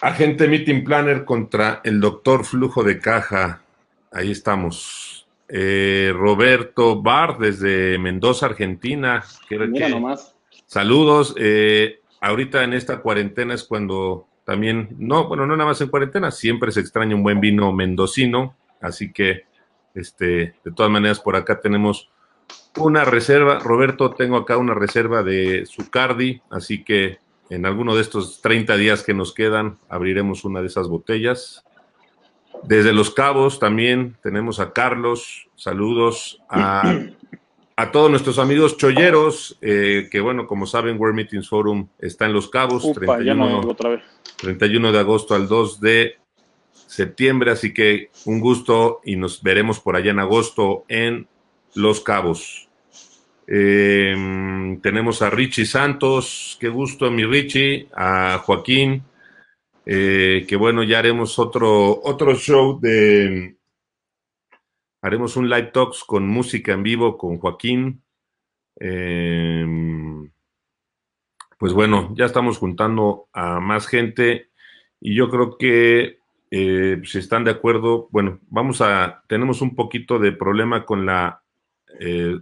Agente Meeting Planner contra el doctor Flujo de Caja. Ahí estamos. Eh, Roberto Bar desde Mendoza, Argentina. Mira nomás. Saludos. Eh, ahorita en esta cuarentena es cuando también, no, bueno, no nada más en cuarentena, siempre se extraña un buen vino mendocino. Así que, este, de todas maneras, por acá tenemos una reserva. Roberto, tengo acá una reserva de Zucardi, así que en alguno de estos 30 días que nos quedan, abriremos una de esas botellas. Desde Los Cabos también tenemos a Carlos. Saludos a, todos nuestros amigos cholleros, eh, que bueno, como saben, World Meetings Forum está en Los Cabos, 31, 31 de agosto al 2 de septiembre, así que un gusto y nos veremos por allá en agosto en Los Cabos. Em, tenemos a Richie Santos, qué gusto, mi Richie, a Joaquín, eh, que bueno, ya haremos otro, otro show de... Haremos un live talks con música en vivo con Joaquín. Em, pues bueno, ya estamos juntando a más gente y yo creo que eh, si están de acuerdo, bueno, vamos a, tenemos un poquito de problema con la eh,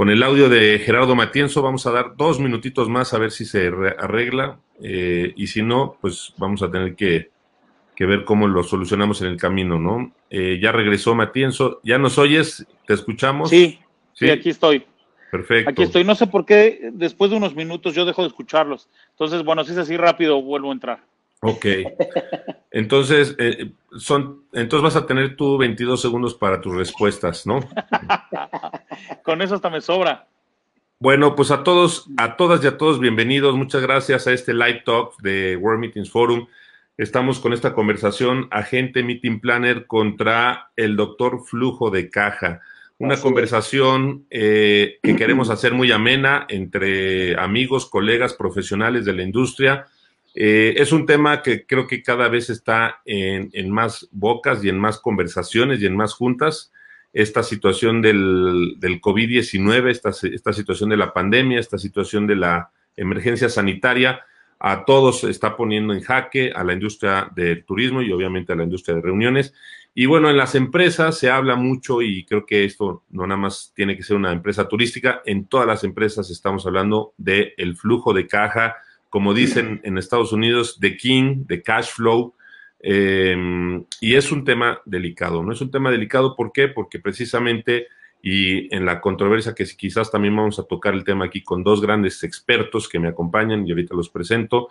con el audio de Gerardo Matienzo vamos a dar dos minutitos más a ver si se arregla eh, y si no, pues vamos a tener que, ver cómo lo solucionamos en el camino, ¿no? Eh, ya regresó Matienzo, ¿ya nos oyes? ¿Te escuchamos? Sí, sí, aquí estoy. Perfecto. Aquí estoy, no sé por qué después de unos minutos yo dejo de escucharlos. Entonces, bueno, si es así rápido, vuelvo a entrar. Ok. Entonces, eh, son, entonces vas a tener tú 22 segundos para tus respuestas, ¿no? Con eso hasta me sobra. Bueno, pues a todos, a todas y a todos, bienvenidos. Muchas gracias a este live talk de World Meetings Forum. Estamos con esta conversación, agente Meeting Planner contra el doctor Flujo de Caja. Una conversación eh, que queremos hacer muy amena entre amigos, colegas, profesionales de la industria eh, es un tema que creo que cada vez está en, más bocas y en más conversaciones y en más juntas. Esta situación del, COVID-19, esta, esta situación de la pandemia, esta situación de la emergencia sanitaria, a todos está poniendo en jaque, a la industria del turismo y obviamente a la industria de reuniones. Y bueno, en las empresas se habla mucho y creo que esto no nada más tiene que ser una empresa turística, en todas las empresas estamos hablando del el flujo de caja, como dicen en Estados Unidos, de king, de cash flow. Em, y es un tema delicado, ¿no? Es un tema delicado, ¿por qué? Porque precisamente, y en la controversia que quizás también vamos a tocar el tema aquí con dos grandes expertos que me acompañan y ahorita los presento,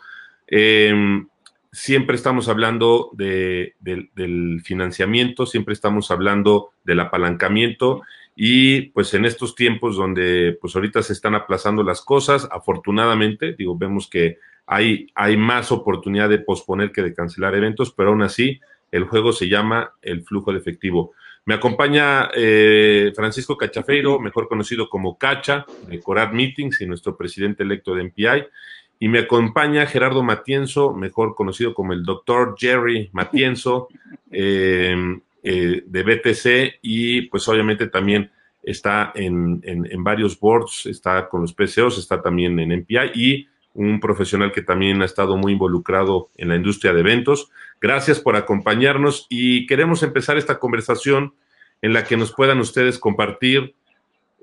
em, siempre estamos hablando del financiamiento, siempre estamos hablando del apalancamiento y pues en estos tiempos donde pues ahorita se están aplazando las cosas, afortunadamente, digo, vemos que hay, hay más oportunidad de posponer que de cancelar eventos, pero aún así el juego se llama el flujo de efectivo. Me acompaña eh, Francisco Cachafeiro, mejor conocido como Cacha, de Corat Meetings y nuestro presidente electo de MPI. Y me acompaña Gerardo Matienzo, mejor conocido como el doctor Jerry Matienzo, eh, eh, de BTC y pues obviamente también está en, varios boards, está con los PCOs, está también en MPI y un profesional que también ha estado muy involucrado en la industria de eventos. Gracias por acompañarnos y queremos empezar esta conversación en la que nos puedan ustedes compartir,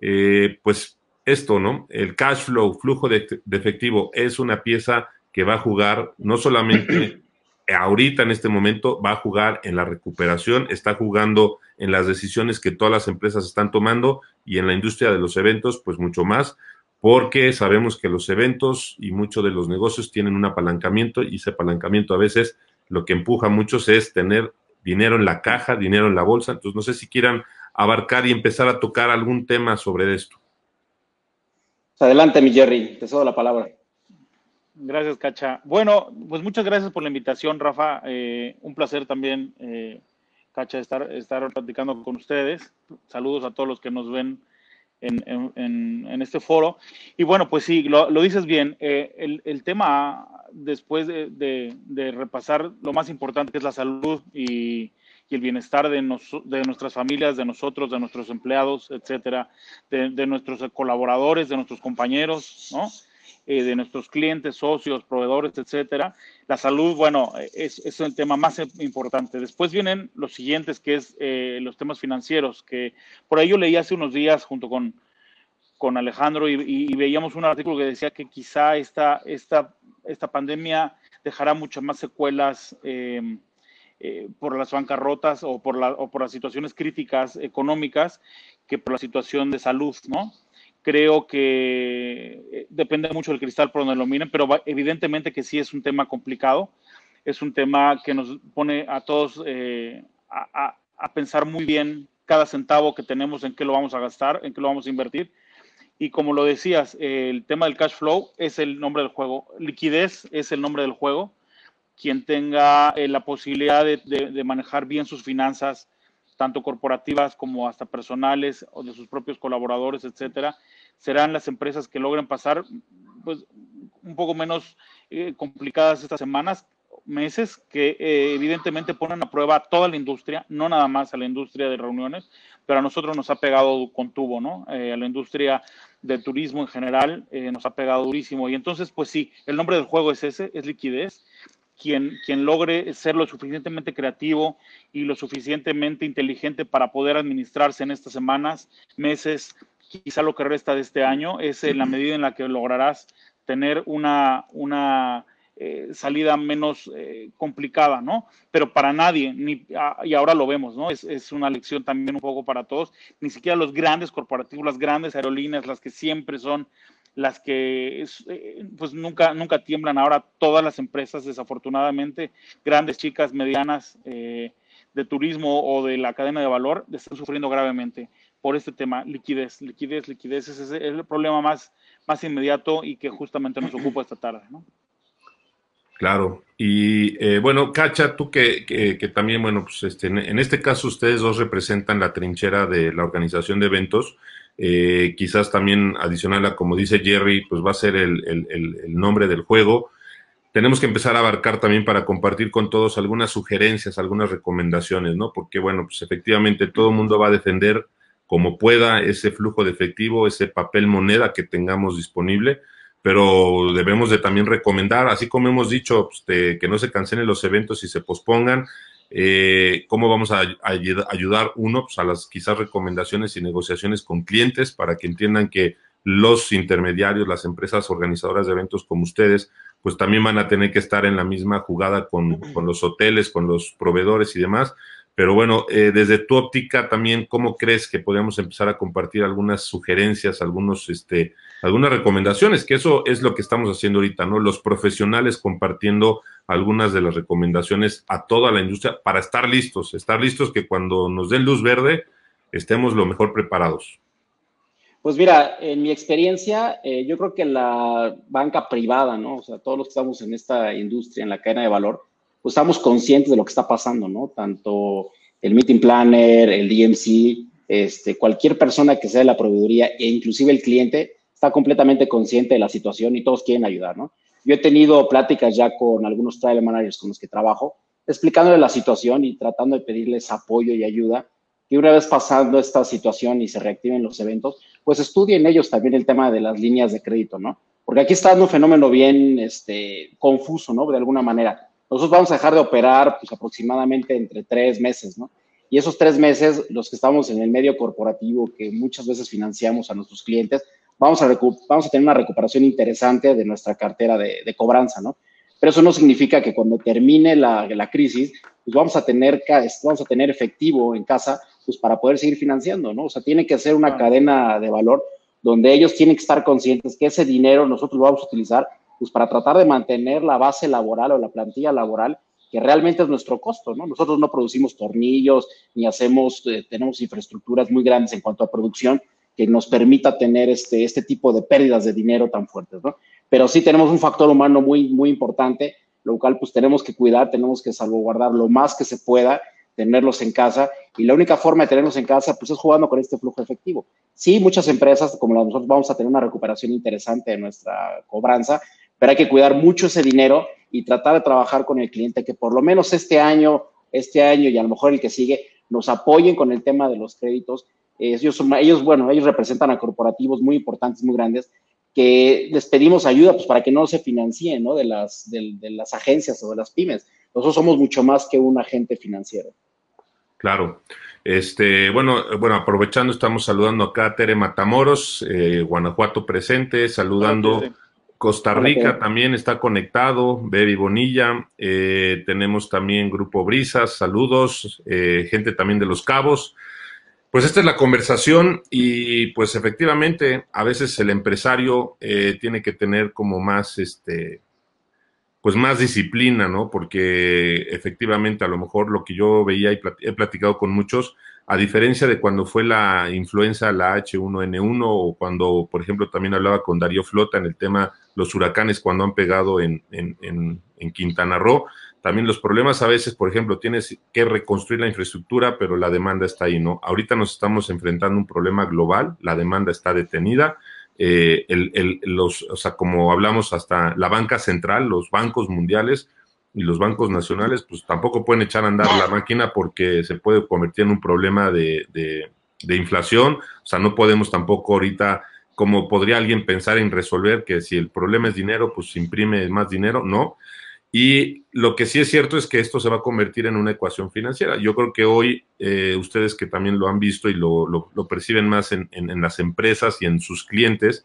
eh, pues esto, ¿no? El cash flow, flujo de efectivo, es una pieza que va a jugar no solamente ahorita en este momento va a jugar en la recuperación, está jugando en las decisiones que todas las empresas están tomando y en la industria de los eventos, pues mucho más, porque sabemos que los eventos y muchos de los negocios tienen un apalancamiento y ese apalancamiento a veces lo que empuja a muchos es tener dinero en la caja, dinero en la bolsa. Entonces, no sé si quieran abarcar y empezar a tocar algún tema sobre esto. Adelante, mi Jerry, te cedo la palabra. Gracias, Cacha. Bueno, pues muchas gracias por la invitación, Rafa. Eh, un placer también, eh, Cacha, estar, estar platicando con ustedes. Saludos a todos los que nos ven en, este foro. Y bueno, pues sí, lo, dices bien. Eh, el, tema, después de, repasar lo más importante que es la salud y, el bienestar de, de nuestras familias, de nosotros, de nuestros empleados, etcétera, de, de nuestros colaboradores, de nuestros compañeros, ¿no? eh, de nuestros clientes, socios, proveedores, etcétera. La salud, bueno, es, es, el tema más importante. Después vienen los siguientes, que es eh, los temas financieros, que por ahí yo leí hace unos días junto con, con Alejandro y, veíamos un artículo que decía que quizá esta, esta, esta pandemia dejará muchas más secuelas. Eh, por las bancarrotas o por, la, o por las situaciones críticas económicas que por la situación de salud, ¿no? Creo que eh, depende mucho del cristal por donde lo miren, pero evidentemente que sí es un tema complicado. Es un tema que nos pone a todos eh, a, pensar muy bien cada centavo que tenemos, en qué lo vamos a gastar, en qué lo vamos a invertir. Y como lo decías, el tema del cash flow es el nombre del juego. Liquidez es el nombre del juego. Quien tenga eh, la posibilidad de, manejar bien sus finanzas, tanto corporativas como hasta personales o de sus propios colaboradores, etcétera, serán las empresas que logren pasar pues, un poco menos eh, complicadas estas semanas, meses, que eh, evidentemente ponen a prueba a toda la industria, no nada más a la industria de reuniones, pero a nosotros nos ha pegado con tubo, ¿no? A la industria del turismo en general nos ha pegado durísimo. Y entonces, pues sí, el nombre del juego es ese, es liquidez quien, quien logre ser lo suficientemente creativo y lo suficientemente inteligente para poder administrarse en estas semanas, meses, quizá lo que resta de este año, es en la medida en la que lograrás tener una, una eh, salida menos eh, complicada, ¿no? Pero para nadie, ni, y ahora lo vemos, ¿no? Es, es, una lección también un poco para todos, ni siquiera los grandes corporativos, las grandes aerolíneas, las que siempre son las que eh, pues nunca, nunca tiemblan. Ahora todas las empresas, desafortunadamente, grandes, chicas, medianas, eh, de turismo o de la cadena de valor, están sufriendo gravemente por este tema, liquidez, liquidez, liquidez. Es el problema más, más inmediato y que justamente nos ocupa esta tarde. ¿no? Claro. Y eh, bueno, Cacha, tú que, que, también, bueno, pues este, en este caso ustedes dos representan la trinchera de la organización de eventos. Eh, quizás también adicional a, como dice Jerry, pues va a ser el, nombre del juego. Tenemos que empezar a abarcar también para compartir con todos algunas sugerencias, algunas recomendaciones, ¿no? Porque, bueno, pues efectivamente todo el mundo va a defender como pueda ese flujo de efectivo, ese papel moneda que tengamos disponible, pero debemos de también recomendar, así como hemos dicho, pues, que no se cancelen los eventos y se pospongan, eh, cómo vamos a, ayudar uno pues, a las quizás recomendaciones y negociaciones con clientes para que entiendan que los intermediarios, las empresas organizadoras de eventos como ustedes, pues también van a tener que estar en la misma jugada con, con los hoteles, con los proveedores y demás. Pero bueno, eh, desde tu óptica también, ¿cómo crees que podemos empezar a compartir algunas sugerencias, algunos, este, algunas recomendaciones? Que eso es lo que estamos haciendo ahorita, ¿no? Los profesionales compartiendo algunas de las recomendaciones a toda la industria para estar listos, estar listos que cuando nos den luz verde estemos lo mejor preparados. Pues mira, en mi experiencia, eh, yo creo que la banca privada, ¿no? O sea, todos los que estamos en esta industria, en la cadena de valor, pues estamos conscientes de lo que está pasando, ¿no? Tanto el meeting planner, el DMC, este, cualquier persona que sea de la proveeduría e inclusive el cliente está completamente consciente de la situación y todos quieren ayudar, ¿no? Yo he tenido pláticas ya con algunos trial managers con los que trabajo, explicándoles la situación y tratando de pedirles apoyo y ayuda. Y una vez pasando esta situación y se reactiven los eventos, pues estudien ellos también el tema de las líneas de crédito, ¿no? Porque aquí está un fenómeno bien este, confuso, ¿no? De alguna manera. Nosotros vamos a dejar de operar pues, aproximadamente entre tres meses, ¿no? Y esos tres meses, los que estamos en el medio corporativo, que muchas veces financiamos a nuestros clientes, vamos a, vamos a tener una recuperación interesante de nuestra cartera de, de cobranza, ¿no? Pero eso no significa que cuando termine la, la, crisis, pues vamos a, tener, vamos a tener efectivo en casa pues para poder seguir financiando, ¿no? O sea, tiene que ser una cadena de valor donde ellos tienen que estar conscientes que ese dinero nosotros lo vamos a utilizar pues para tratar de mantener la base laboral o la plantilla laboral que realmente es nuestro costo, ¿no? Nosotros no producimos tornillos ni hacemos, eh, tenemos infraestructuras muy grandes en cuanto a producción que nos permita tener este, este tipo de pérdidas de dinero tan fuertes, ¿no? Pero sí tenemos un factor humano muy, muy importante, lo cual pues tenemos que cuidar, tenemos que salvaguardar lo más que se pueda, tenerlos en casa, y la única forma de tenerlos en casa pues es jugando con este flujo efectivo. Sí, muchas empresas como nosotros vamos a tener una recuperación interesante de nuestra cobranza, pero hay que cuidar mucho ese dinero y tratar de trabajar con el cliente que por lo menos este año, este año y a lo mejor el que sigue, nos apoyen con el tema de los créditos. Ellos, son, ellos, bueno, ellos representan a corporativos muy importantes, muy grandes, que les pedimos ayuda pues, para que no se financien ¿no? De, las, de, las agencias o de las pymes. Nosotros somos mucho más que un agente financiero. Claro. Este, bueno, bueno, aprovechando, estamos saludando acá a Tere Matamoros, eh, Guanajuato presente, saludando Costa Rica también está conectado, Baby Bonilla, eh, tenemos también Grupo Brisas, saludos, eh, gente también de Los Cabos. Pues esta es la conversación y pues efectivamente a veces el empresario eh, tiene que tener como más, este, pues más disciplina, ¿no? Porque efectivamente a lo mejor lo que yo veía y he platicado con muchos, a diferencia de cuando fue la influenza, la H1N1 o cuando, por ejemplo, también hablaba con Darío Flota en el tema los huracanes cuando han pegado en, en, en, en Quintana Roo, también los problemas a veces, por ejemplo, tienes que reconstruir la infraestructura, pero la demanda está ahí, ¿no? Ahorita nos estamos enfrentando a un problema global, la demanda está detenida. Eh, el, los, o sea, como hablamos hasta la banca central, los bancos mundiales y los bancos nacionales, pues tampoco pueden echar a andar la máquina porque se puede convertir en un problema de, de, de inflación. O sea, no podemos tampoco ahorita como podría alguien pensar en resolver que si el problema es dinero, pues imprime más dinero, no. Y lo que sí es cierto es que esto se va a convertir en una ecuación financiera. Yo creo que hoy eh, ustedes que también lo han visto y lo, lo, perciben más en, en, las empresas y en sus clientes,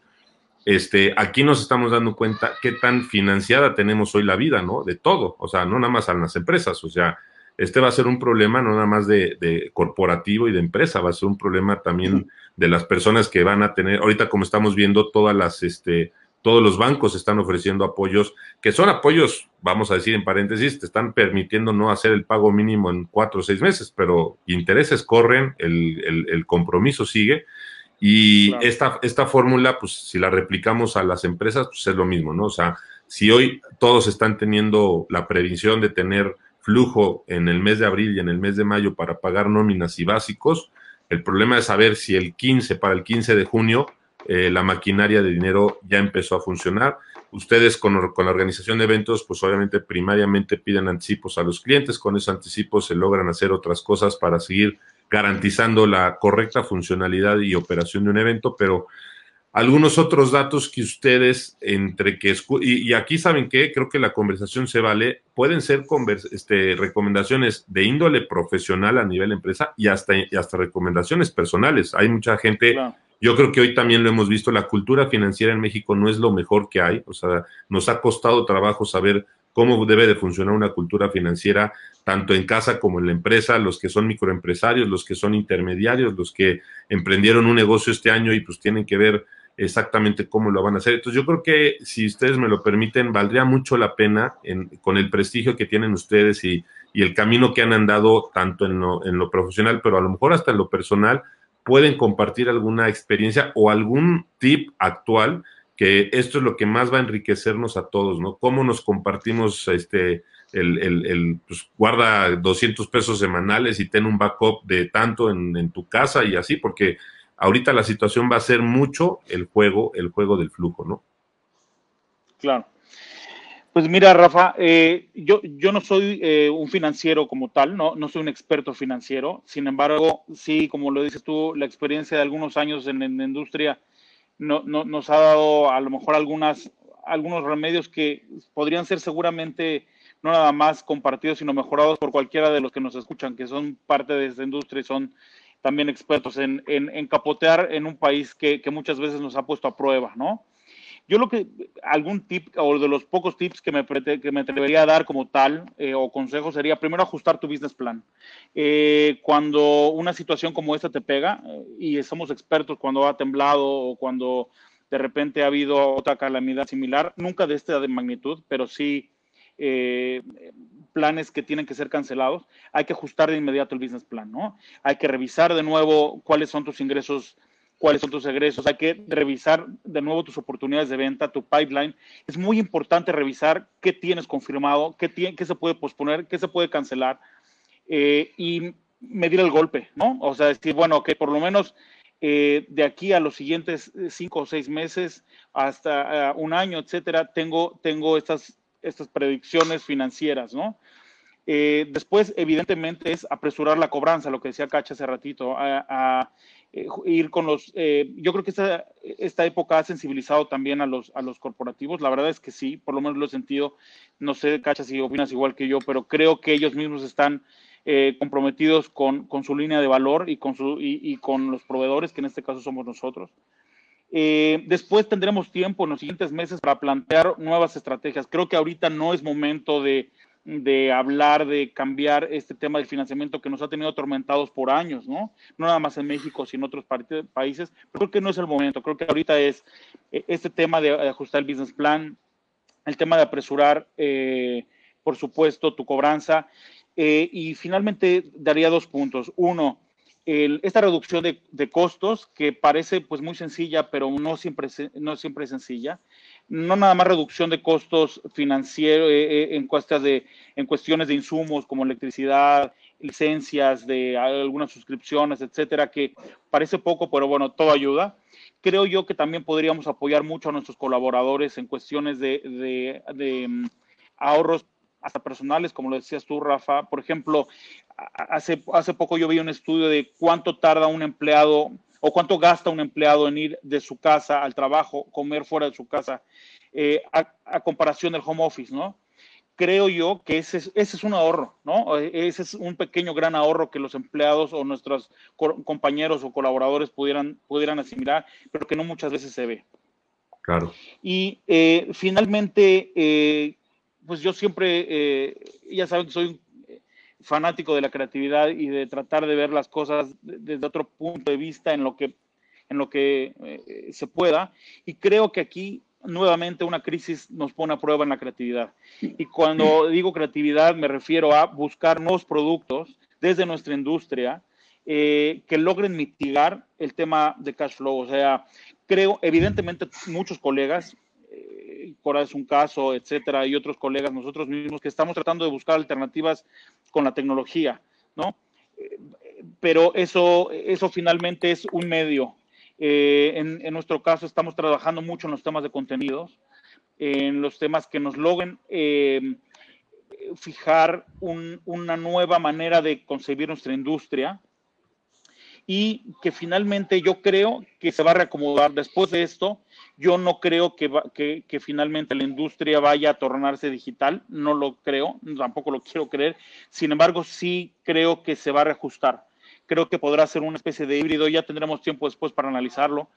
este, aquí nos estamos dando cuenta qué tan financiada tenemos hoy la vida, ¿no? De todo, o sea, no nada más a las empresas, o sea, este va a ser un problema no nada más de, de corporativo y de empresa, va a ser un problema también de las personas que van a tener, ahorita como estamos viendo todas las, este, todos los bancos están ofreciendo apoyos, que son apoyos, vamos a decir en paréntesis, te están permitiendo no hacer el pago mínimo en cuatro o seis meses, pero intereses corren, el, el, compromiso sigue. Y esta, esta fórmula, pues si la replicamos a las empresas, pues es lo mismo, ¿no? O sea, si hoy todos están teniendo la previsión de tener flujo en el mes de abril y en el mes de mayo para pagar nóminas y básicos, el problema es saber si el 15 para el 15 de junio eh, la maquinaria de dinero ya empezó a funcionar. Ustedes con, la organización de eventos, pues obviamente primariamente piden anticipos a los clientes, con esos anticipos se logran hacer otras cosas para seguir garantizando la correcta funcionalidad y operación de un evento, pero algunos otros datos que ustedes entre que y, y aquí saben que creo que la conversación se vale. Pueden ser este, recomendaciones de índole profesional a nivel empresa y hasta y hasta recomendaciones personales. Hay mucha gente yo creo que hoy también lo hemos visto, la cultura financiera en México no es lo mejor que hay, o sea, nos ha costado trabajo saber cómo debe de funcionar una cultura financiera, tanto en casa como en la empresa, los que son microempresarios, los que son intermediarios, los que emprendieron un negocio este año y pues tienen que ver exactamente cómo lo van a hacer. Entonces yo creo que si ustedes me lo permiten, valdría mucho la pena con el prestigio que tienen ustedes y, y el camino que han andado tanto en lo, en lo profesional, pero a lo mejor hasta en lo personal, pueden compartir alguna experiencia o algún tip actual, esto es lo que más va a enriquecernos a todos, ¿no? Cómo nos compartimos este, el, pues, guarda 200 pesos semanales y ten un backup de tanto en, en, tu casa y así, porque ahorita la situación va a ser mucho el juego, el juego del flujo, ¿no? Claro. Pues mira, Rafa, eh, yo, yo no soy eh, un financiero como tal, ¿no? no soy un experto financiero, sin embargo, sí, como lo dices tú, la experiencia de algunos años en, la industria no, no, nos ha dado a lo mejor algunas, algunos remedios que podrían ser seguramente no nada más compartidos, sino mejorados por cualquiera de los que nos escuchan, que son parte de esta industria y son también expertos en, en, en capotear en un país que, que muchas veces nos ha puesto a prueba, ¿no? Yo lo que, algún tip o de los pocos tips que me, que me atrevería a dar como tal eh, o consejo sería primero ajustar tu business plan. Eh, cuando una situación como esta te pega, eh, y somos expertos cuando ha temblado o cuando de repente ha habido otra calamidad similar, nunca de esta de magnitud, pero sí planes que tienen que ser cancelados, hay que ajustar de inmediato el business plan, ¿no? Hay que revisar de nuevo cuáles son tus ingresos cuáles son tus egresos, hay que revisar de nuevo tus oportunidades de venta, tu pipeline. Es muy importante revisar qué tienes confirmado, qué, qué se puede posponer, qué se puede cancelar eh, y medir el golpe, ¿no? O sea, decir, bueno, que por lo menos eh, de aquí a los siguientes cinco o seis meses hasta uh, un año, etcétera, tengo, tengo estas, estas predicciones financieras, ¿no? Eh, después, evidentemente, es apresurar la cobranza, lo que decía Cacha hace ratito, a, a eh, ir con los, eh, yo creo que esta, esta época ha sensibilizado también a los, a los corporativos, la verdad es que sí, por lo menos lo he sentido, no sé, Cacha, si opinas igual que yo, pero creo que ellos mismos están eh, comprometidos con, con, su línea de valor y con, su, y, con los proveedores, que en este caso somos nosotros. después tendremos tiempo en los siguientes meses para plantear nuevas estrategias. Creo que ahorita no es momento de, de hablar de cambiar este tema del financiamiento que nos ha tenido atormentados por años, ¿no? No nada más en México, sino en otros países. Pero creo que no es el momento. Creo que ahorita es eh, este tema de ajustar el business plan, el tema de apresurar, eh, por supuesto, tu cobranza. Eh, y finalmente daría dos puntos. Uno, esta reducción de, costos que parece pues muy sencilla, pero no siempre, no siempre es sencilla. No nada más reducción de costos financieros eh, eh, en, de, en cuestiones de insumos como electricidad, licencias, de algunas suscripciones, etcétera, que parece poco, pero bueno, todo ayuda. Creo yo que también podríamos apoyar mucho a nuestros colaboradores en cuestiones de, de mm, ahorros hasta personales, como lo decías tú, Rafa. Por ejemplo, hace, hace poco yo vi un estudio de cuánto tarda un empleado o cuánto gasta un empleado en ir de su casa al trabajo, comer fuera de su casa, eh, a, comparación del home office, ¿no? Creo yo que ese es, ese es un ahorro, ¿no? Ese es un pequeño gran ahorro que los empleados o nuestros compañeros o colaboradores pudieran, pudieran asimilar, pero que no muchas veces se ve. Claro. Y eh, finalmente, eh, pues yo siempre, ya saben que soy fanático de la creatividad y de tratar de ver las cosas desde otro punto de vista en lo que, en lo que eh, se pueda. Y creo que aquí nuevamente una crisis nos pone a prueba en la creatividad. Y cuando digo creatividad me refiero a buscar nuevos productos desde nuestra industria eh, que logren mitigar el tema de cash flow. O sea, creo, evidentemente muchos colegas, Cora es un caso, etcétera, y otros colegas, nosotros mismos, que estamos tratando de buscar alternativas con la tecnología, ¿no? Pero eso, eso finalmente es un medio. Eh, en, nuestro caso estamos trabajando mucho en los temas de contenidos, en los temas que nos logren eh, fijar una nueva manera de concebir nuestra industria, y que finalmente yo creo que se va a reacomodar después de esto. Yo no creo que, que, finalmente la industria vaya a tornarse digital, no lo creo, tampoco lo quiero creer. Sin embargo, sí creo que se va a reajustar. Creo que podrá ser una especie de híbrido, ya tendremos tiempo después para analizarlo,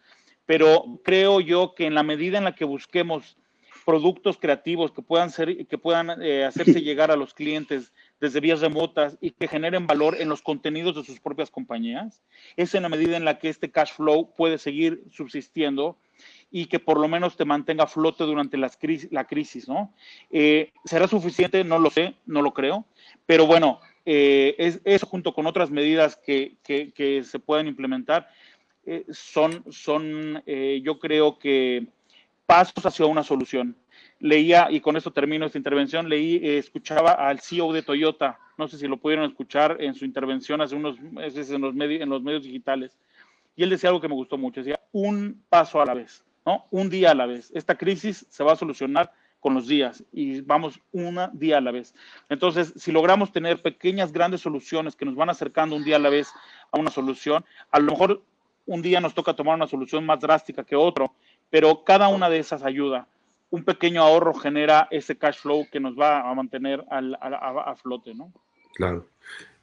pero creo yo que en la medida en la que busquemos productos creativos que puedan ser que puedan eh, hacerse llegar a los clientes desde vías remotas y que generen valor en los contenidos de sus propias compañías. Es en la medida en la que este cash flow puede seguir subsistiendo y que por lo menos te mantenga flote durante la crisis, ¿no? Eh, ¿Será suficiente? No lo sé, no lo creo, pero bueno, eh, es, eso junto con otras medidas que, que, se pueden implementar eh, son, son yo creo que pasos hacia una solución leía, y con esto termino esta intervención, leí, eh, escuchaba al CEO de Toyota, no sé si lo pudieron escuchar en su intervención hace unos meses en los, medios, en los medios digitales, y él decía algo que me gustó mucho, decía, un paso a la vez, ¿no? Un día a la vez. Esta crisis se va a solucionar con los días y vamos un día a la vez. Entonces, si logramos tener pequeñas, grandes soluciones que nos van acercando un día a la vez a una solución, a lo mejor un día nos toca tomar una solución más drástica que otro, pero cada una de esas ayuda un pequeño ahorro genera ese cash flow que nos va a mantener a, flote, ¿no? Claro.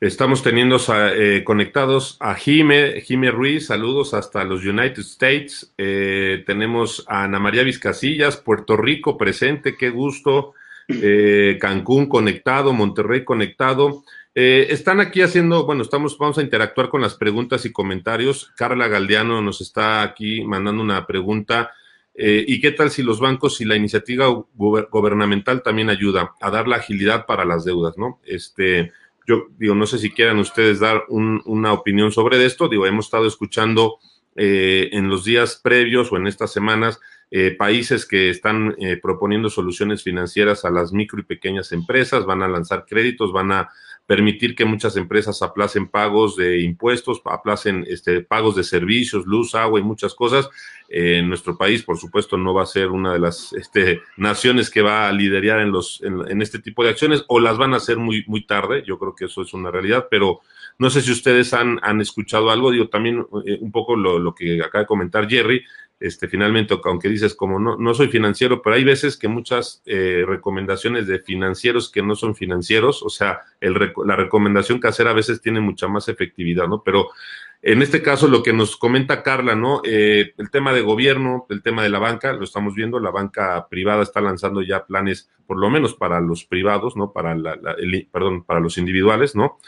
Estamos teniendo eh, conectados a Jime, Jime Ruiz, saludos hasta los United States. Eh, tenemos a Ana María Vizcasillas, Puerto Rico presente, qué gusto. Eh, Cancún conectado, Monterrey conectado. están aquí haciendo, bueno, estamos, vamos a interactuar con las preguntas y comentarios. Carla Galdiano nos está aquí mandando una pregunta eh, ¿Y qué tal si los bancos y la iniciativa gubernamental también ayuda a dar la agilidad para las deudas, ¿no? Este, yo digo, no sé si quieran ustedes dar una opinión sobre esto. Digo, hemos estado escuchando eh, en los días previos o en estas semanas eh, países que están proponiendo soluciones financieras a las micro y pequeñas empresas, van a lanzar créditos, van a permitir que muchas empresas aplacen pagos de impuestos, aplacen este, pagos de servicios, luz, agua y muchas cosas. Eh, nuestro país, por supuesto, no va a ser una de las este, naciones que va a liderar en, los, en, este tipo de acciones o las van a hacer muy, muy tarde. Yo creo que eso es una realidad, pero No sé si ustedes han, han escuchado algo, digo también eh, un poco lo, lo, que acaba de comentar Jerry, este, finalmente, aunque dices como no, no soy financiero, pero hay veces que muchas eh, recomendaciones de financieros que no son financieros, o sea, la recomendación casera a veces tiene mucha más efectividad, ¿no? Pero en este caso, lo que nos comenta Carla, ¿no? Eh, el tema de gobierno, el tema de la banca, lo estamos viendo, la banca privada está lanzando ya planes, por lo menos para los privados, ¿no? Para la, el, perdón, para los individuales, ¿no?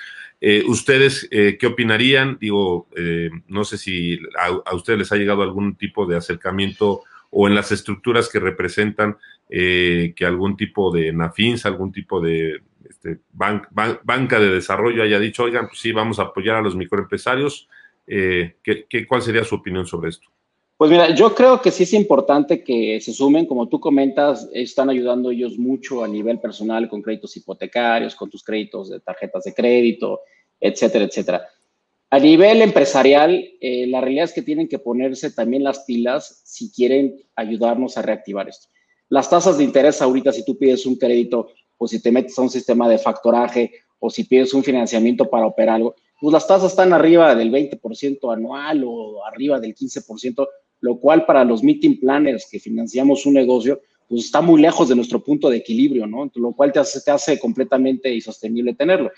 Eh, ¿Ustedes eh, qué opinarían? Digo, eh, no sé si a, a, ustedes les ha llegado algún tipo de acercamiento o en las estructuras que representan eh, que algún tipo de NAFINS, algún tipo de este, ban ban banca de desarrollo haya dicho, oigan, pues sí, vamos a apoyar a los microempresarios, eh, ¿qué, qué, cuál sería su opinión sobre esto? Pues mira, yo creo que sí es importante que se sumen, como tú comentas, están ayudando ellos mucho a nivel personal con créditos hipotecarios, con tus créditos de tarjetas de crédito, etcétera, etcétera. A nivel empresarial, eh, la realidad es que tienen que ponerse también las pilas si quieren ayudarnos a reactivar esto. Las tasas de interés ahorita, si tú pides un crédito o si te metes a un sistema de factoraje o si pides un financiamiento para operar algo, pues las tasas están arriba del 20% anual o arriba del 15%, lo cual para los meeting planners que financiamos un negocio, pues está muy lejos de nuestro punto de equilibrio, ¿no? Lo cual te hace, te hace completamente insostenible tenerlo.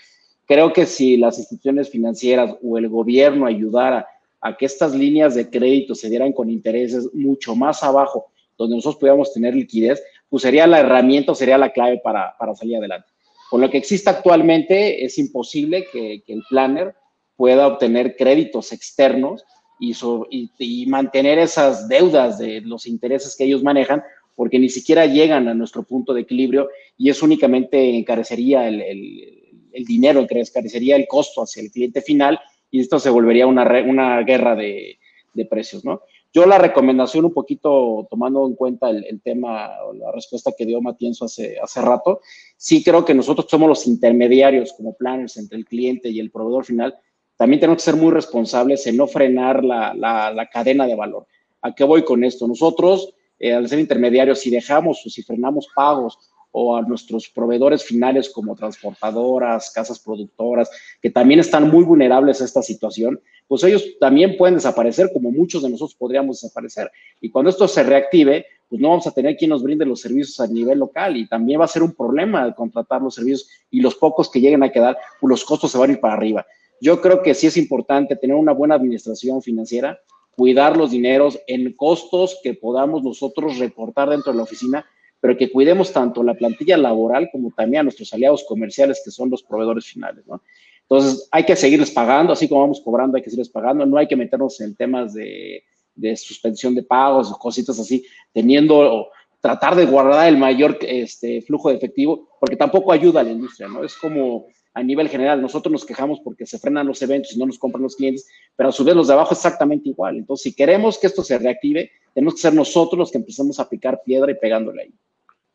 Creo que si las instituciones financieras o el gobierno ayudara a que estas líneas de crédito se dieran con intereses mucho más abajo, donde nosotros pudiéramos tener liquidez, pues sería la herramienta, sería la clave para, para salir adelante. Con lo que existe actualmente, es imposible que, que el planner pueda obtener créditos externos y, mantener esas deudas de los intereses que ellos manejan, porque ni siquiera llegan a nuestro punto de equilibrio y eso únicamente encarecería el, el, el dinero, encarecería el costo hacia el cliente final y esto se volvería una, una guerra de, de precios, ¿no? Yo la recomendación, un poquito tomando en cuenta el, el tema o la respuesta que dio Matienzo hace, hace rato, sí creo que nosotros somos los intermediarios como planners entre el cliente y el proveedor final. También tenemos que ser muy responsables en no frenar la, la, la cadena de valor. ¿A qué voy con esto? Nosotros, eh, al ser intermediarios, si dejamos o si frenamos pagos o a nuestros proveedores finales como transportadoras, casas productoras, que también están muy vulnerables a esta situación, pues ellos también pueden desaparecer como muchos de nosotros podríamos desaparecer. Y cuando esto se reactive, pues no vamos a tener quien nos brinde los servicios a nivel local y también va a ser un problema contratar los servicios y los pocos que lleguen a quedar, pues los costos se van a ir para arriba. Yo creo que sí es importante tener una buena administración financiera, cuidar los dineros en costos que podamos nosotros reportar dentro de la oficina pero que cuidemos tanto la plantilla laboral como también a nuestros aliados comerciales, que son los proveedores finales, ¿no? Entonces, hay que seguirles pagando, así como vamos cobrando, hay que seguirles pagando, no hay que meternos en temas de, de suspensión de pagos o cositas así, teniendo, tratar de guardar el mayor este, flujo de efectivo, porque tampoco ayuda a la industria, ¿no? Es como a nivel general, nosotros nos quejamos porque se frenan los eventos y no nos compran los clientes, pero a su vez los de abajo exactamente igual. Entonces, si queremos que esto se reactive, tenemos que ser nosotros los que empecemos a picar piedra y pegándole ahí.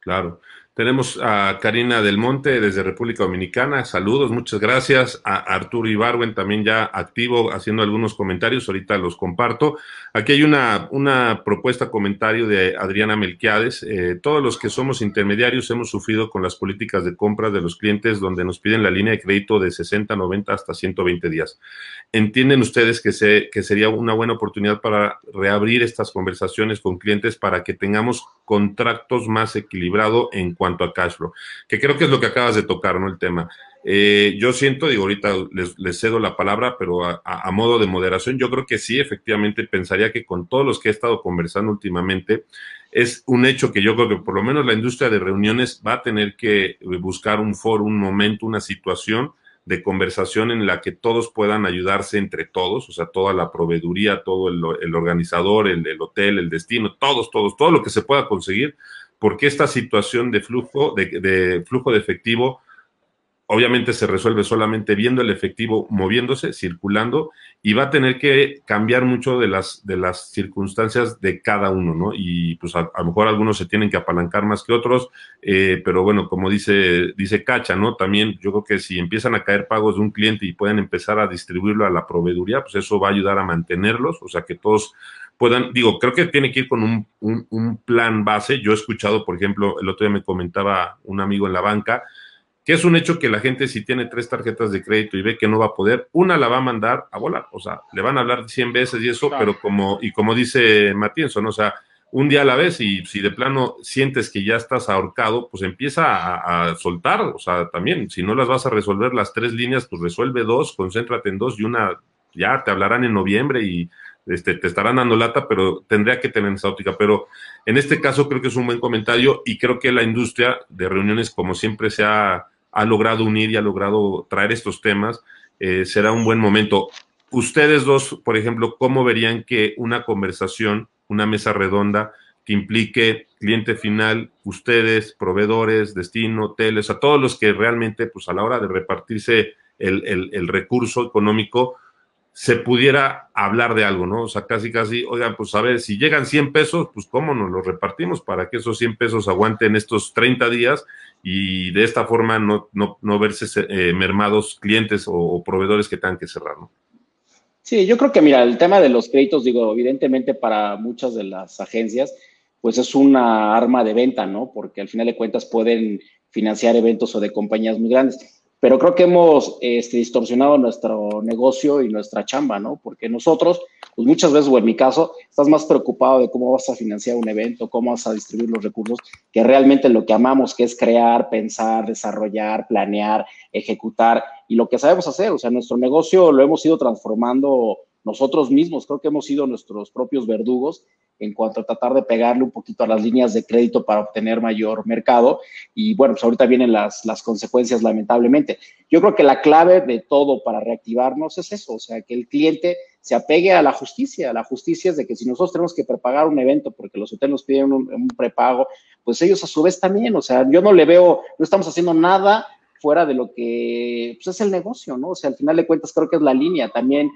Claro. Tenemos a Karina Del Monte desde República Dominicana. Saludos, muchas gracias. A Arturo Ibarwen también ya activo haciendo algunos comentarios. Ahorita los comparto. Aquí hay una, una propuesta, comentario de Adriana Melquiades. Eh, todos los que somos intermediarios hemos sufrido con las políticas de compra de los clientes donde nos piden la línea de crédito de 60, 90 hasta 120 días. ¿Entienden ustedes que, se, que sería una buena oportunidad para reabrir estas conversaciones con clientes para que tengamos contratos más equilibrados en cuanto a cash flow, que creo que es lo que acabas de tocar, ¿no? El tema. Eh, yo siento, digo, ahorita les, cedo la palabra, pero a, modo de moderación, yo creo que sí, efectivamente, pensaría que con todos los que he estado conversando últimamente, es un hecho que yo creo que por lo menos la industria de reuniones va a tener que buscar un foro, un momento, una situación de conversación en la que todos puedan ayudarse entre todos, o sea, toda la proveeduría, todo el, organizador, el, hotel, el destino, todos, todos, todo lo que se pueda conseguir porque esta situación de flujo de, de, flujo de efectivo obviamente se resuelve solamente viendo el efectivo moviéndose, circulando, y va a tener que cambiar mucho de las, de las circunstancias de cada uno, ¿no? Y pues a, lo mejor algunos se tienen que apalancar más que otros, eh, pero bueno, como dice, dice Cacha, ¿no? También yo creo que si empiezan a caer pagos de un cliente y pueden empezar a distribuirlo a la proveeduría, pues eso va a ayudar a mantenerlos, o sea que todos puedan, digo, creo que tiene que ir con un, un, un, plan base. Yo he escuchado, por ejemplo, el otro día me comentaba un amigo en la banca, que es un hecho que la gente si tiene tres tarjetas de crédito y ve que no va a poder, una la va a mandar a volar, o sea, le van a hablar 100 veces y eso, pero como, y como dice Matienzo, ¿no? O sea, un día a la vez y si de plano sientes que ya estás ahorcado, pues empieza a, a, soltar, o sea, también, si no las vas a resolver las tres líneas, pues resuelve dos, concéntrate en dos y una ya te hablarán en noviembre y este, te estarán dando lata, pero tendría que tener esa óptica. Pero en este caso creo que es un buen comentario y creo que la industria de reuniones, como siempre se ha, ha logrado unir y ha logrado traer estos temas, eh, será un buen momento. Ustedes dos, por ejemplo, ¿cómo verían que una conversación, una mesa redonda que implique cliente final, ustedes, proveedores, destino, hoteles, a todos los que realmente, pues a la hora de repartirse el, el, el recurso económico, se pudiera hablar de algo, ¿no? O sea, casi, casi, oigan, pues a ver, si llegan 100 pesos, pues cómo nos los repartimos para que esos 100 pesos aguanten estos 30 días y de esta forma no, no, no verse eh, mermados clientes o, o, proveedores que tengan que cerrar, ¿no? Sí, yo creo que, mira, el tema de los créditos, digo, evidentemente para muchas de las agencias, pues es una arma de venta, ¿no? Porque al final de cuentas pueden financiar eventos o de compañías muy grandes pero creo que hemos este, distorsionado nuestro negocio y nuestra chamba, ¿no? Porque nosotros, pues muchas veces, o en mi caso, estás más preocupado de cómo vas a financiar un evento, cómo vas a distribuir los recursos, que realmente lo que amamos, que es crear, pensar, desarrollar, planear, ejecutar y lo que sabemos hacer. O sea, nuestro negocio lo hemos ido transformando nosotros mismos, creo que hemos sido nuestros propios verdugos en cuanto a tratar de pegarle un poquito a las líneas de crédito para obtener mayor mercado. Y bueno, pues ahorita vienen las, las consecuencias, lamentablemente. Yo creo que la clave de todo para reactivarnos es eso, o sea, que el cliente se apegue a la justicia. La justicia es de que si nosotros tenemos que prepagar un evento porque los hoteles nos piden un, prepago, pues ellos a su vez también, o sea, yo no le veo, no estamos haciendo nada fuera de lo que pues, es el negocio, ¿no? O sea, al final de cuentas creo que es la línea. También,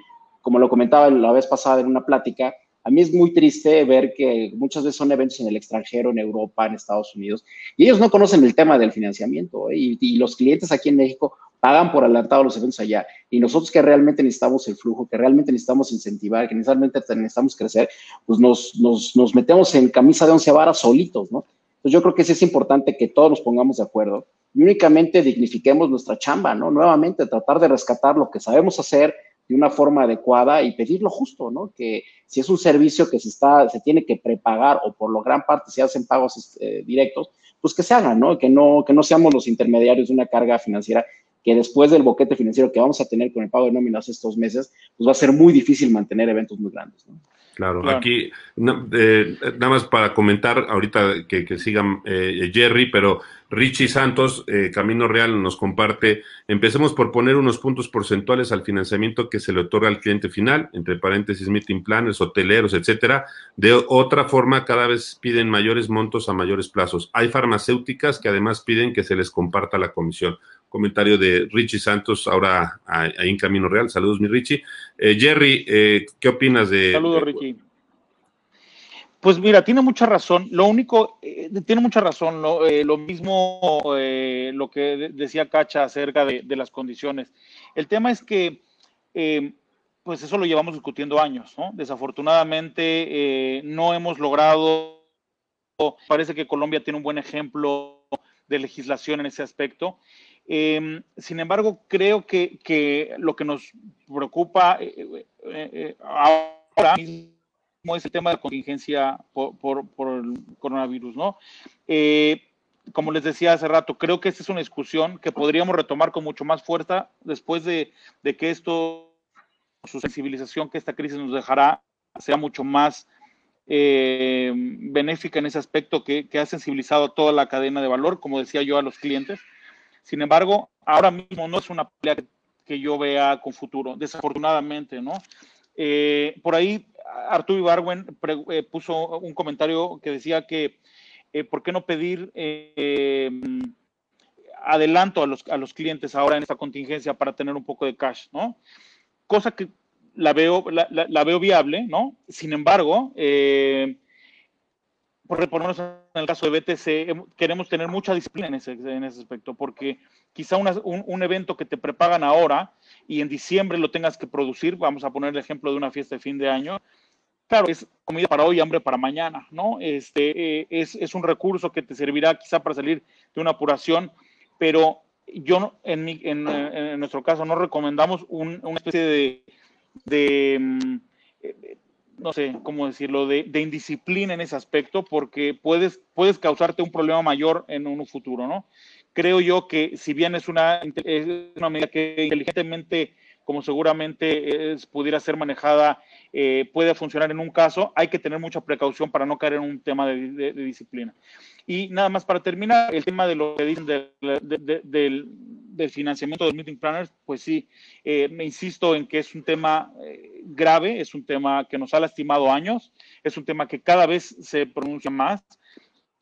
como lo comentaba la vez pasada en una plática, a mí es muy triste ver que muchas veces son eventos en el extranjero, en Europa, en Estados Unidos, y ellos no conocen el tema del financiamiento, ¿eh? y, y, los clientes aquí en México pagan por adelantado los eventos allá, y nosotros que realmente necesitamos el flujo, que realmente necesitamos incentivar, que necesariamente necesitamos crecer, pues nos, nos, nos metemos en camisa de once varas solitos, ¿no? Entonces yo creo que sí es importante que todos nos pongamos de acuerdo y únicamente dignifiquemos nuestra chamba, ¿no? Nuevamente, tratar de rescatar lo que sabemos hacer, de una forma adecuada y pedir lo justo, ¿no? Que si es un servicio que se está, se tiene que prepagar o por lo gran parte se hacen pagos eh, directos, pues que se hagan, ¿no? Que no, que no seamos los intermediarios de una carga financiera que después del boquete financiero que vamos a tener con el pago de nóminas estos meses, pues va a ser muy difícil mantener eventos muy grandes, ¿no? Claro, claro. aquí eh, nada más para comentar ahorita que, que sigan eh, Jerry, pero Richie Santos, eh, Camino Real, nos comparte, empecemos por poner unos puntos porcentuales al financiamiento que se le otorga al cliente final, entre paréntesis, meeting planners, hoteleros, etcétera. De otra forma, cada vez piden mayores montos a mayores plazos. Hay farmacéuticas que además piden que se les comparta la comisión. Comentario de Richie Santos, ahora ahí en Camino Real. Saludos, mi Richie. Eh, Jerry, eh, ¿qué opinas de... Saludos, Richie. Pues mira, tiene mucha razón. Lo único, eh, tiene mucha razón. Lo, lo mismo lo que de, decía Cacha acerca de, de, las condiciones. El tema es que, pues eso lo llevamos discutiendo años, ¿no? Desafortunadamente no hemos logrado, parece que Colombia tiene un buen ejemplo de legislación en ese aspecto. Sin embargo, creo que, que, lo que nos preocupa ahora mismo es el tema de contingencia por, por, el coronavirus, ¿no? Eh, como les decía hace rato, creo que esta es una discusión que podríamos retomar con mucho más fuerza después de, de que esto, su sensibilización que esta crisis nos dejará, sea mucho más eh, benéfica en ese aspecto que, que, ha sensibilizado a toda la cadena de valor, como decía yo, a los clientes. Sin embargo, ahora mismo no es una pelea que yo vea con futuro, desafortunadamente, ¿no? Eh, por ahí Arturo Ibarwen eh, puso un comentario que decía que eh, ¿por qué no pedir adelanto a los, a los clientes ahora en esta contingencia para tener un poco de cash, ¿no? Cosa que la veo, la, la veo viable, ¿no? Sin embargo, eh, por ponernos en el caso de BTC, queremos tener mucha disciplina en ese, en ese aspecto, porque quizá una, un, un, evento que te prepagan ahora y en diciembre lo tengas que producir, vamos a poner el ejemplo de una fiesta de fin de año, claro, es comida para hoy, hambre para mañana, ¿no? Este, eh, es, es, un recurso que te servirá quizá para salir de una apuración, pero yo en, mi, en, nuestro caso no recomendamos un, una especie de, de, mm, no sé cómo decirlo, de, de, indisciplina en ese aspecto, porque puedes, puedes causarte un problema mayor en un futuro, ¿no? Creo yo que si bien es una, medida que inteligentemente como seguramente es, pudiera ser manejada, eh, puede funcionar en un caso, hay que tener mucha precaución para no caer en un tema de, disciplina. Y nada más para terminar, el tema de lo que dicen del, financiamiento de los meeting planners, pues sí, eh, me insisto en que es un tema eh, grave, es un tema que nos ha lastimado años, es un tema que cada vez se pronuncia más.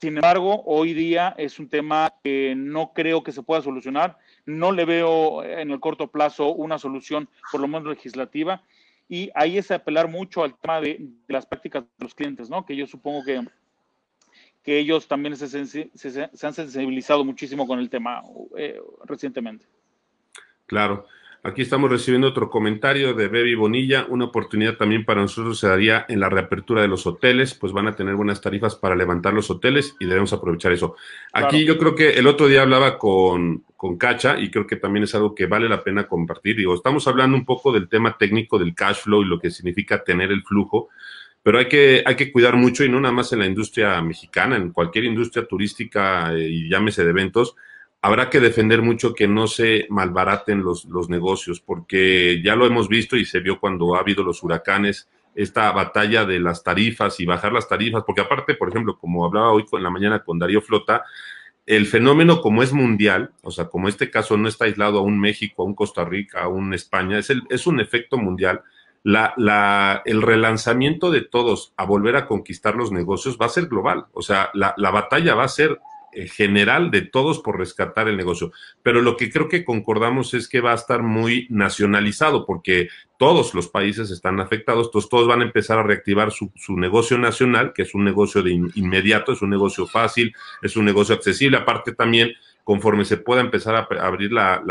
Sin embargo, hoy día es un tema que no creo que se pueda solucionar no le veo en el corto plazo una solución, por lo menos legislativa. Y ahí es apelar mucho al tema de, las prácticas de los clientes, ¿no? Que yo supongo que, que ellos también se, han sensibilizado muchísimo con el tema eh, recientemente. Claro. Aquí estamos recibiendo otro comentario de Baby Bonilla. Una oportunidad también para nosotros se daría en la reapertura de los hoteles, pues van a tener buenas tarifas para levantar los hoteles y debemos aprovechar eso. Aquí yo creo que el otro día hablaba con, con Cacha y creo que también es algo que vale la pena compartir. Digo, estamos hablando un poco del tema técnico del cash flow y lo que significa tener el flujo, pero hay que, hay que cuidar mucho y no nada más en la industria mexicana, en cualquier industria turística eh, y llámese de eventos habrá que defender mucho que no se malbaraten los, los negocios, porque ya lo hemos visto y se vio cuando ha habido los huracanes, esta batalla de las tarifas y bajar las tarifas, porque aparte, por ejemplo, como hablaba hoy en la mañana con Darío Flota, el fenómeno como es mundial, o sea, como este caso no está aislado a un México, a un Costa Rica, a un España, es, el, es un efecto mundial. La, la, el relanzamiento de todos a volver a conquistar los negocios va a ser global, o sea, la, la batalla va a ser eh, general de todos por rescatar el negocio. Pero lo que creo que concordamos es que va a estar muy nacionalizado porque todos los países están afectados, entonces todos van a empezar a reactivar su, negocio nacional, que es un negocio de inmediato, es un negocio fácil, es un negocio accesible. Aparte también, conforme se pueda empezar a abrir la,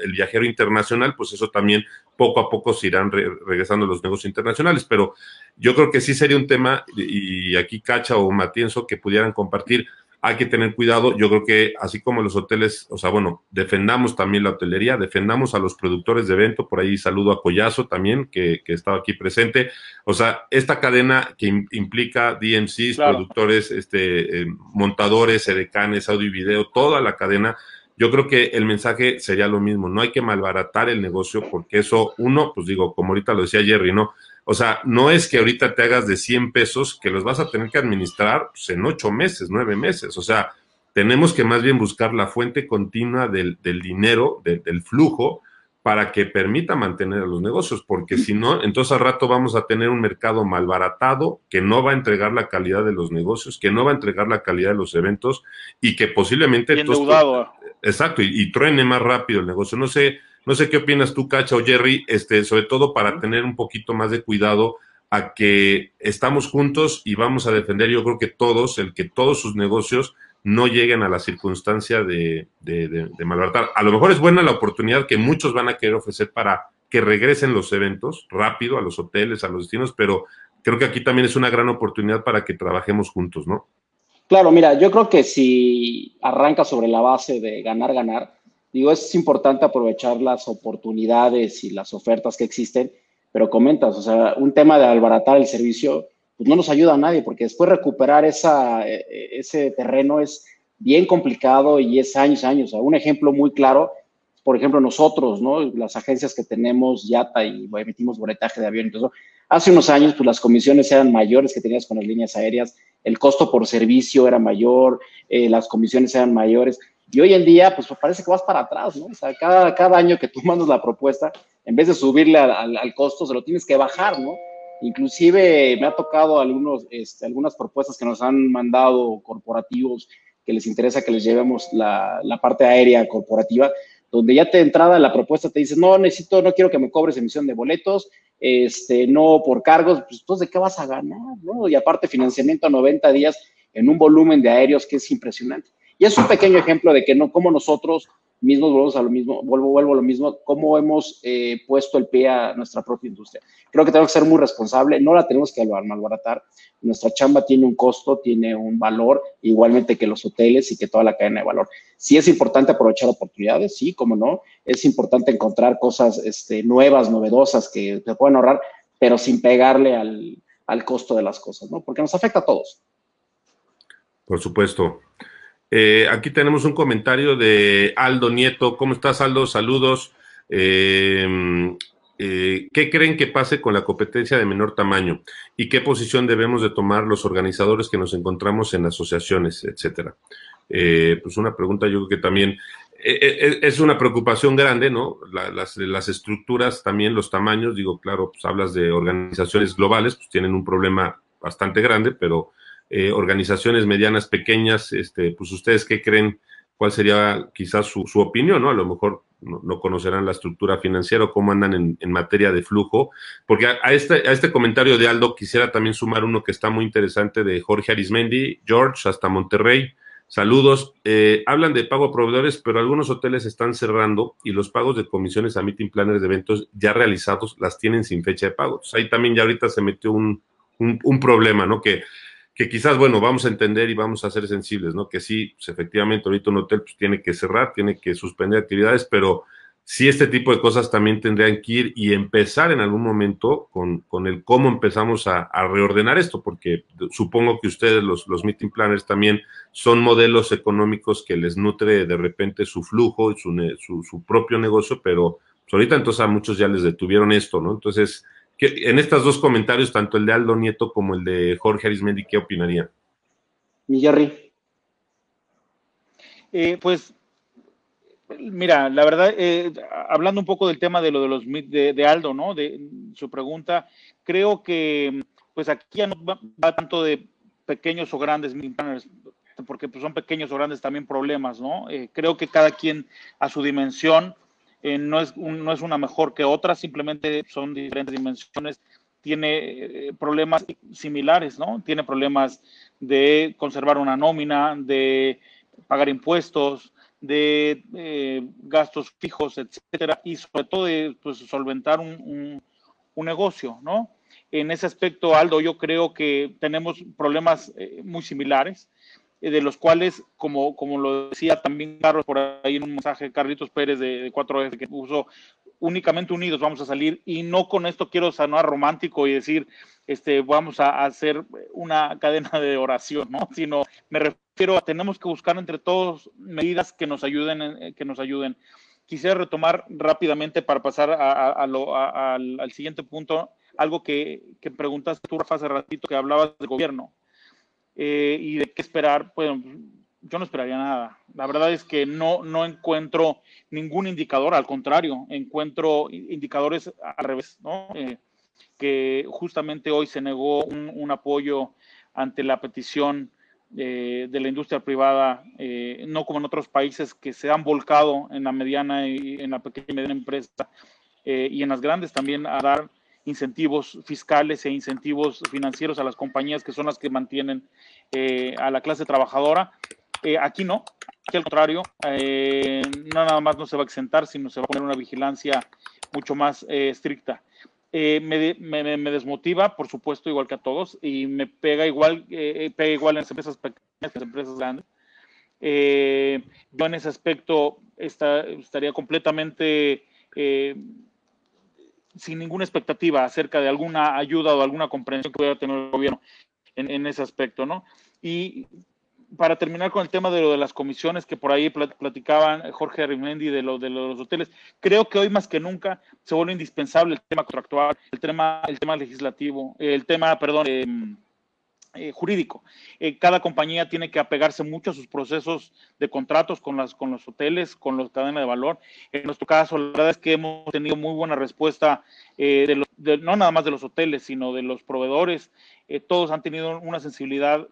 el viajero internacional, pues eso también poco a poco se irán regresando los negocios internacionales. Pero yo creo que sí sería un tema, y aquí Cacha o Matienzo, que pudieran compartir hay que tener cuidado. Yo creo que así como los hoteles, o sea, bueno, defendamos también la hotelería, defendamos a los productores de evento, por ahí saludo a Collazo también, que, que estaba aquí presente. O sea, esta cadena que implica DMCs, productores, este, eh, montadores, edecanes, audio y video, toda la cadena, yo creo que el mensaje sería lo mismo, no hay que malbaratar el negocio porque eso, uno, pues digo, como ahorita lo decía Jerry, ¿no? O sea, no es que ahorita te hagas de 100 pesos que los vas a tener que administrar pues, en ocho meses, nueve meses. O sea, tenemos que más bien buscar la fuente continua del, dinero, del flujo, para que permita mantener a los negocios, porque si no, entonces al rato vamos a tener un mercado malbaratado que no va a entregar la calidad de los negocios, que no va a entregar la calidad de los eventos y que posiblemente... exacto, y, y truene más rápido el negocio. No sé, no sé qué opinas tú, Cacha o Jerry, este, sobre todo para tener un poquito más de cuidado a que estamos juntos y vamos a defender, yo creo que todos, el que todos sus negocios no lleguen a la circunstancia de, de, de, malbaratar. A lo mejor es buena la oportunidad que muchos van a querer ofrecer para que regresen los eventos rápido a los hoteles, a los destinos, pero creo que aquí también es una gran oportunidad para que trabajemos juntos, ¿no? Claro, mira, yo creo que si arranca sobre la base de ganar, ganar, Digo, es importante aprovechar las oportunidades y las ofertas que existen, pero comentas, o sea, un tema de albaratar el servicio, pues no nos ayuda a nadie, porque después recuperar esa, e, e, ese terreno es bien complicado y es años, años. O sea, un ejemplo muy claro, por ejemplo, nosotros, ¿no? Las agencias que tenemos YATA y emitimos boletaje de avión eso, hace unos años, pues las comisiones eran mayores que tenías con las líneas aéreas, el costo por servicio era mayor, eh, las comisiones eran mayores. Y hoy en día, pues parece que vas para atrás, ¿no? O sea, cada, cada año que tú mandas la propuesta, en vez de subirle al, al, costo, se lo tienes que bajar, ¿no? Inclusive me ha tocado algunos, este, algunas propuestas que nos han mandado corporativos que les interesa que les llevemos la, la parte aérea corporativa, donde ya te entrada la propuesta te dice, no, necesito, no quiero que me cobres emisión de boletos, este, no por cargos, pues entonces, ¿de qué vas a ganar? ¿no? Y aparte, financiamiento a 90 días en un volumen de aéreos que es impresionante. Y es un pequeño ejemplo de que no, como nosotros mismos vuelvo a lo mismo, vuelvo, vuelvo a lo mismo, cómo hemos eh, puesto el pie a nuestra propia industria. Creo que tenemos que ser muy responsable, no la tenemos que malbaratar. Nuestra chamba tiene un costo, tiene un valor, igualmente que los hoteles y que toda la cadena de valor. Sí es importante aprovechar oportunidades, sí, como no. Es importante encontrar cosas este, nuevas, novedosas que te pueden ahorrar, pero sin pegarle al, al costo de las cosas, ¿no? Porque nos afecta a todos. Por supuesto. Eh, aquí tenemos un comentario de Aldo Nieto. ¿Cómo estás, Aldo? Saludos. Eh, eh, ¿Qué creen que pase con la competencia de menor tamaño? ¿Y qué posición debemos de tomar los organizadores que nos encontramos en asociaciones, etcétera? pues una pregunta yo creo que también es una preocupación grande, ¿no? las, las, estructuras, también los tamaños, digo, claro, pues hablas de organizaciones globales, pues tienen un problema bastante grande, pero eh, organizaciones medianas, pequeñas, este, pues ustedes qué creen, cuál sería quizás su, opinión, ¿no? A lo mejor no, conocerán la estructura financiera o cómo andan en, materia de flujo, porque a, este, a este comentario de Aldo quisiera también sumar uno que está muy interesante de Jorge Arismendi, George, hasta Monterrey. Saludos. Eh, hablan de pago a proveedores, pero algunos hoteles están cerrando y los pagos de comisiones a meeting planners de eventos ya realizados las tienen sin fecha de pago. ahí también ya ahorita se metió un, un, un problema, ¿no? Que que quizás, bueno, vamos a entender y vamos a ser sensibles, ¿no? Que sí, pues, efectivamente, ahorita un hotel pues, tiene que cerrar, tiene que suspender actividades, pero sí este tipo de cosas también tendrían que ir y empezar en algún momento con, con el cómo empezamos a, reordenar esto, porque supongo que ustedes, los, los meeting planners, también son modelos económicos que les nutre de repente su flujo y su, su, su propio negocio, pero pues, ahorita entonces a muchos ya les detuvieron esto, ¿no? Entonces, en estos dos comentarios, tanto el de Aldo Nieto como el de Jorge Arismendi, ¿qué opinaría? Mi Jerry. Eh, pues, mira, la verdad, eh, hablando un poco del tema de lo de los de, Aldo, ¿no? De su pregunta, creo que pues aquí ya no va, tanto de pequeños o grandes porque pues, son pequeños o grandes también problemas, ¿no? Eh, creo que cada quien a su dimensión eh, no, es no es una mejor que otra, simplemente son diferentes dimensiones, tiene eh, problemas similares, ¿no? Tiene problemas de conservar una nómina, de pagar impuestos, de eh, gastos fijos, etcétera, y sobre todo de pues, solventar un, un, negocio, ¿no? En ese aspecto, Aldo, yo creo que tenemos problemas muy similares. Eh, de los cuales, como, como lo decía también Carlos por ahí en un mensaje, Carlitos Pérez de, 4F, que puso únicamente unidos vamos a salir, y no con esto quiero sonar romántico y decir, este, vamos a hacer una cadena de oración, ¿no? Sino me refiero a tenemos que buscar entre todos medidas que nos ayuden, eh, que nos ayuden. Quisiera retomar rápidamente para pasar al, siguiente punto, algo que, que preguntaste tú, Rafa, hace ratito, que hablabas del gobierno. Eh, y de qué esperar, pues yo no esperaría nada. La verdad es que no, no encuentro ningún indicador, al contrario, encuentro indicadores al revés, ¿no? Eh, que justamente hoy se negó un, apoyo ante la petición eh, de la industria privada, no como en otros países que se han volcado en la mediana y en la pequeña y mediana empresa y en las grandes también a dar incentivos fiscales e incentivos financieros a las compañías que son las que mantienen eh, a la clase trabajadora. Eh, aquí no, aquí al contrario, eh, nada más no se va a exentar, sino se va a poner una vigilancia mucho más estricta. Me, me, me, desmotiva, por supuesto, igual que a todos, y me pega igual, pega igual en las empresas pequeñas que en las empresas grandes. yo en ese aspecto está, estaría completamente sin ninguna expectativa acerca de alguna ayuda o alguna comprensión que pueda tener el gobierno en, ese aspecto, ¿no? Y para terminar con el tema de lo de las comisiones que por ahí platicaban Jorge Arimendi de lo de los hoteles, creo que hoy más que nunca se vuelve indispensable el tema contractual, el tema, el tema legislativo, el tema, perdón, eh, eh, jurídico. Eh, cada compañía tiene que apegarse mucho a sus procesos de contratos con, las, con los hoteles, con los cadenas de valor. En nuestro caso, la verdad es que hemos tenido muy buena respuesta, eh, de no nada más de los hoteles, sino de los proveedores. todos han tenido una sensibilidad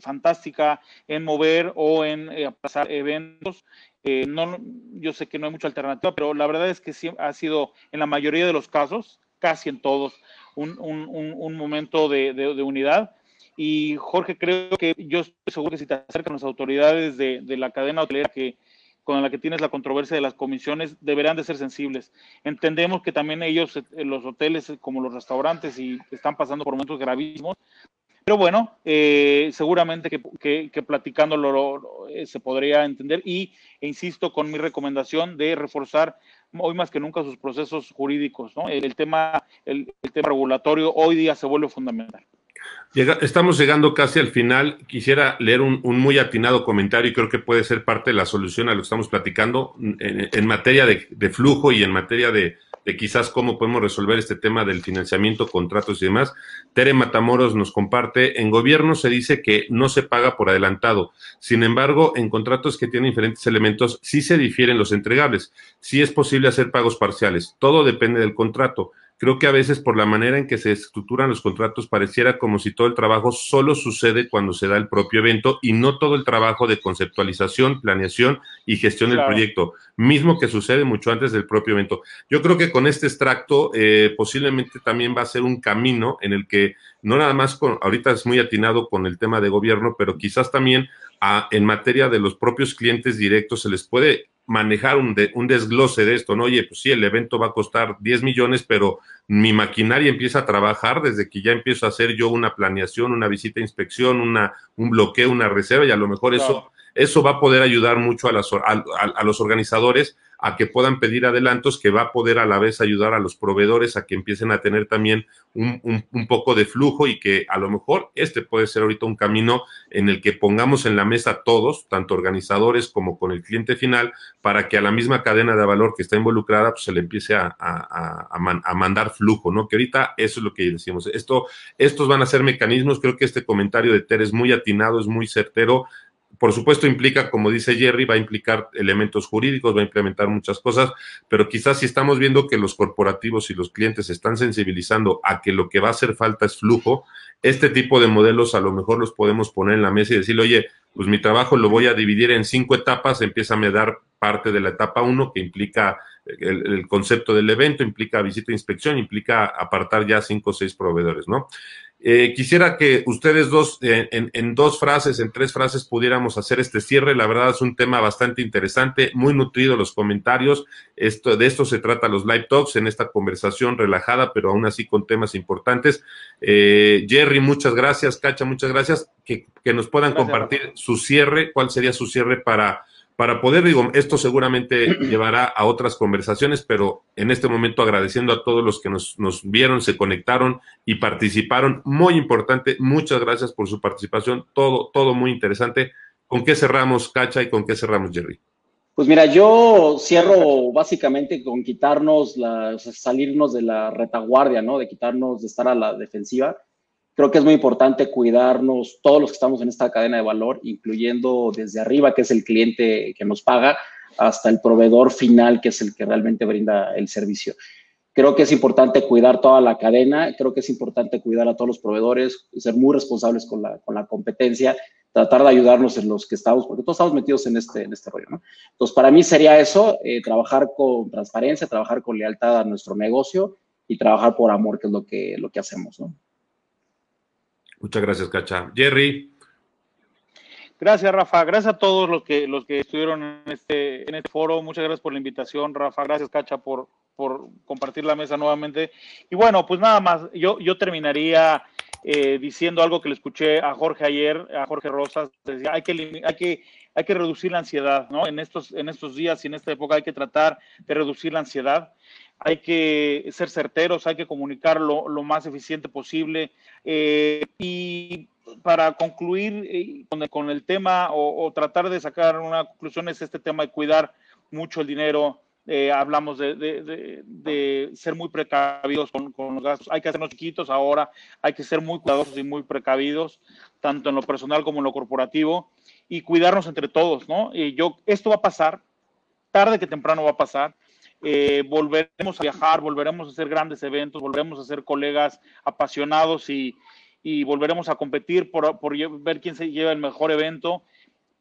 fantástica en mover o en pasar eventos. no, yo sé que no hay mucha alternativa, pero la verdad es que sí ha sido en la mayoría de los casos, casi en todos, un, un, momento de, de unidad y Jorge, creo que yo estoy seguro que si te acercan las autoridades de, la cadena hotelera que con la que tienes la controversia de las comisiones, deberán de ser sensibles. Entendemos que también ellos, eh, los hoteles como los restaurantes, y están pasando por momentos gravísimos, pero bueno, eh, seguramente que, que, platicándolo se podría entender y e insisto con mi recomendación de reforzar hoy más que nunca sus procesos jurídicos. ¿no? El, tema, el, tema regulatorio hoy día se vuelve fundamental. Estamos llegando casi al final. Quisiera leer un, muy atinado comentario y creo que puede ser parte de la solución a lo que estamos platicando en, materia de, flujo y en materia de, de quizás cómo podemos resolver este tema del financiamiento, contratos y demás. Tere Matamoros nos comparte, en gobierno se dice que no se paga por adelantado. Sin embargo, en contratos que tienen diferentes elementos, sí se difieren los entregables. Sí es posible hacer pagos parciales. Todo depende del contrato. Creo que a veces por la manera en que se estructuran los contratos pareciera como si todo el trabajo solo sucede cuando se da el propio evento y no todo el trabajo de conceptualización, planeación y gestión del proyecto, mismo que sucede mucho antes del propio evento. Yo creo que con este extracto eh, posiblemente también va a ser un camino en el que no nada más con, ahorita es muy atinado con el tema de gobierno, pero quizás también en materia de los propios clientes directos se les puede manejar un, un, desglose de esto, ¿no? Oye, pues sí, el evento va a costar 10 millones, pero mi maquinaria empieza a trabajar desde que ya empiezo a hacer yo una planeación, una visita a inspección, una, un bloqueo, una reserva, y a lo mejor eso, eso va a poder ayudar mucho a, las, a los organizadores a que puedan pedir adelantos, que va a poder a la vez ayudar a los proveedores a que empiecen a tener también un, un, poco de flujo y que a lo mejor este puede ser ahorita un camino en el que pongamos en la mesa todos, tanto organizadores como con el cliente final, para que a la misma cadena de valor que está involucrada, pues se le empiece a, a, a, mandar flujo, ¿no? Que ahorita eso es lo que decimos. Esto, estos van a ser mecanismos, creo que este comentario de Ter es muy atinado, es muy certero, por supuesto implica, como dice Jerry, va a implicar elementos jurídicos, va a implementar muchas cosas, pero quizás si estamos viendo que los corporativos y los clientes están sensibilizando a que lo que va a hacer falta es flujo, este tipo de modelos a lo mejor los podemos poner en la mesa y decirle, oye, pues mi trabajo lo voy a dividir en cinco etapas, empieza a dar parte de la etapa uno, que implica el, el, concepto del evento, implica visita e inspección, implica apartar ya cinco o seis proveedores, ¿no? Eh, quisiera que ustedes dos, eh, en, dos frases, en tres frases, pudiéramos hacer este cierre. La verdad es un tema bastante interesante, muy nutrido los comentarios. Esto, de esto se trata los live talks en esta conversación relajada, pero aún así con temas importantes. Eh, Jerry, muchas gracias. Cacha, muchas gracias. Que, nos puedan compartir su cierre. ¿Cuál sería su cierre para para poder, digo, esto seguramente llevará a otras conversaciones, pero en este momento agradeciendo a todos los que nos, nos, vieron, se conectaron y participaron. Muy importante, muchas gracias por su participación, todo, todo muy interesante. ¿Con qué cerramos, Cacha, y con qué cerramos, Jerry? Pues mira, yo cierro básicamente con quitarnos, la, salirnos de la retaguardia, ¿no? De quitarnos, de estar a la defensiva Creo que es muy importante cuidarnos todos los que estamos en esta cadena de valor, incluyendo desde arriba, que es el cliente que nos paga, hasta el proveedor final, que es el que realmente brinda el servicio. Creo que es importante cuidar toda la cadena, creo que es importante cuidar a todos los proveedores, ser muy responsables con la, con la competencia, tratar de ayudarnos en los que estamos, porque todos estamos metidos en este, en este rollo, ¿no? Entonces, para mí sería eso, eh, trabajar con transparencia, trabajar con lealtad a nuestro negocio y trabajar por amor, que es lo que, lo que hacemos, ¿no? Muchas gracias, Cacha. Jerry. Gracias, Rafa. Gracias a todos los que, los que estuvieron en este, en este foro. Muchas gracias por la invitación, Rafa. Gracias, Cacha, por, por compartir la mesa nuevamente. Y bueno, pues nada más, yo, yo terminaría eh, diciendo algo que le escuché a Jorge ayer, a Jorge Rosas. Decía, hay que, hay que, hay que reducir la ansiedad, ¿no? En estos, en estos días y en esta época hay que tratar de reducir la ansiedad hay que ser certeros, hay que comunicar lo, más eficiente posible. Eh, y para concluir eh, con, el, tema o, tratar de sacar una conclusión es este tema de cuidar mucho el dinero. Eh, hablamos de, ser muy precavidos con, los gastos. Hay que hacernos chiquitos ahora, hay que ser muy cuidadosos y muy precavidos, tanto en lo personal como en lo corporativo, y cuidarnos entre todos, ¿no? Y yo, esto va a pasar, tarde que temprano va a pasar eh, volveremos a viajar, volveremos a hacer grandes eventos, volveremos a ser colegas apasionados y, volveremos a competir por, ver quién se lleva el mejor evento,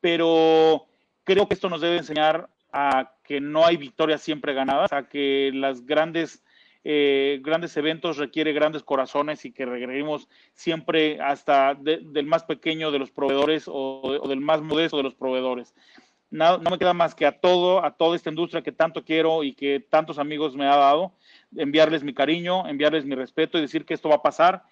pero creo que esto nos debe enseñar a que no hay victorias siempre ganadas, a que las grandes, eh, grandes eventos requieren grandes corazones y que requerimos siempre hasta del más pequeño de los proveedores o, del más modesto de los proveedores. No, me queda más que a todo, a toda esta industria que tanto quiero y que tantos amigos me ha dado, enviarles mi cariño, enviarles mi respeto y decir que esto va a pasar,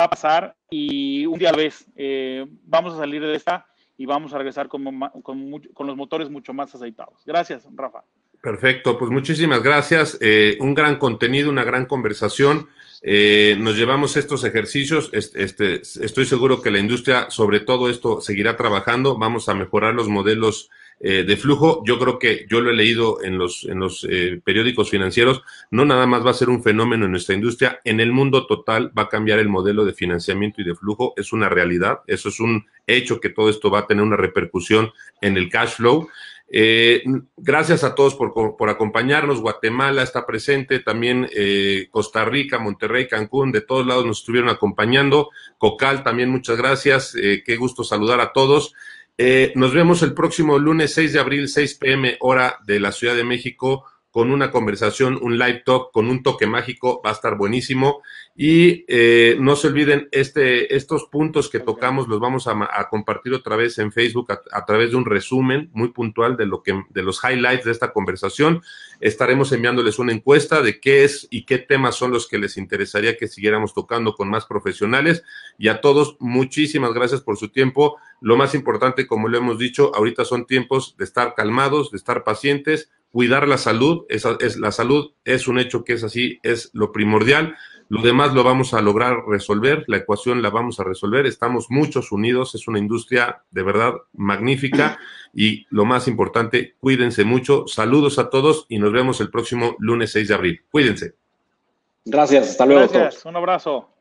va a pasar y un día a la vez eh, vamos a salir de esta y vamos a regresar con, con, los motores mucho más aceitados. Gracias, Rafa. Perfecto, pues muchísimas gracias. Eh, un gran contenido, una gran conversación. Eh, nos llevamos estos ejercicios. Este, estoy seguro que la industria sobre todo esto seguirá trabajando. Vamos a mejorar los modelos eh, de flujo. Yo creo que yo lo he leído en los, en los eh, periódicos financieros. No nada más va a ser un fenómeno en nuestra industria. En el mundo total va a cambiar el modelo de financiamiento y de flujo. Es una realidad. Eso es un hecho que todo esto va a tener una repercusión en el cash flow. Eh, gracias a todos por, por, acompañarnos. Guatemala está presente, también eh, Costa Rica, Monterrey, Cancún, de todos lados nos estuvieron acompañando. Cocal, también muchas gracias. Eh, qué gusto saludar a todos. Nos vemos el próximo lunes 6 de abril, 6 pm, hora de la Ciudad de México con una conversación, un live talk con un toque mágico, va a estar buenísimo. Y eh, no se olviden, este, estos puntos que tocamos los vamos a, compartir otra vez en Facebook a, través de un resumen muy puntual de lo que, de los highlights de esta conversación. Estaremos enviándoles una encuesta de qué es y qué temas son los que les interesaría que siguiéramos tocando con más profesionales. Y a todos, muchísimas gracias por su tiempo. Lo más importante, como lo hemos dicho, ahorita son tiempos de estar calmados, de estar pacientes cuidar la salud, esa es, la salud es un hecho que es así, es lo primordial. Lo demás lo vamos a lograr resolver, la ecuación la vamos a resolver, estamos muchos unidos, es una industria de verdad magnífica y lo más importante, cuídense mucho. Saludos a todos y nos vemos el próximo lunes 6 de abril. Cuídense. Gracias, hasta luego. Gracias, un abrazo.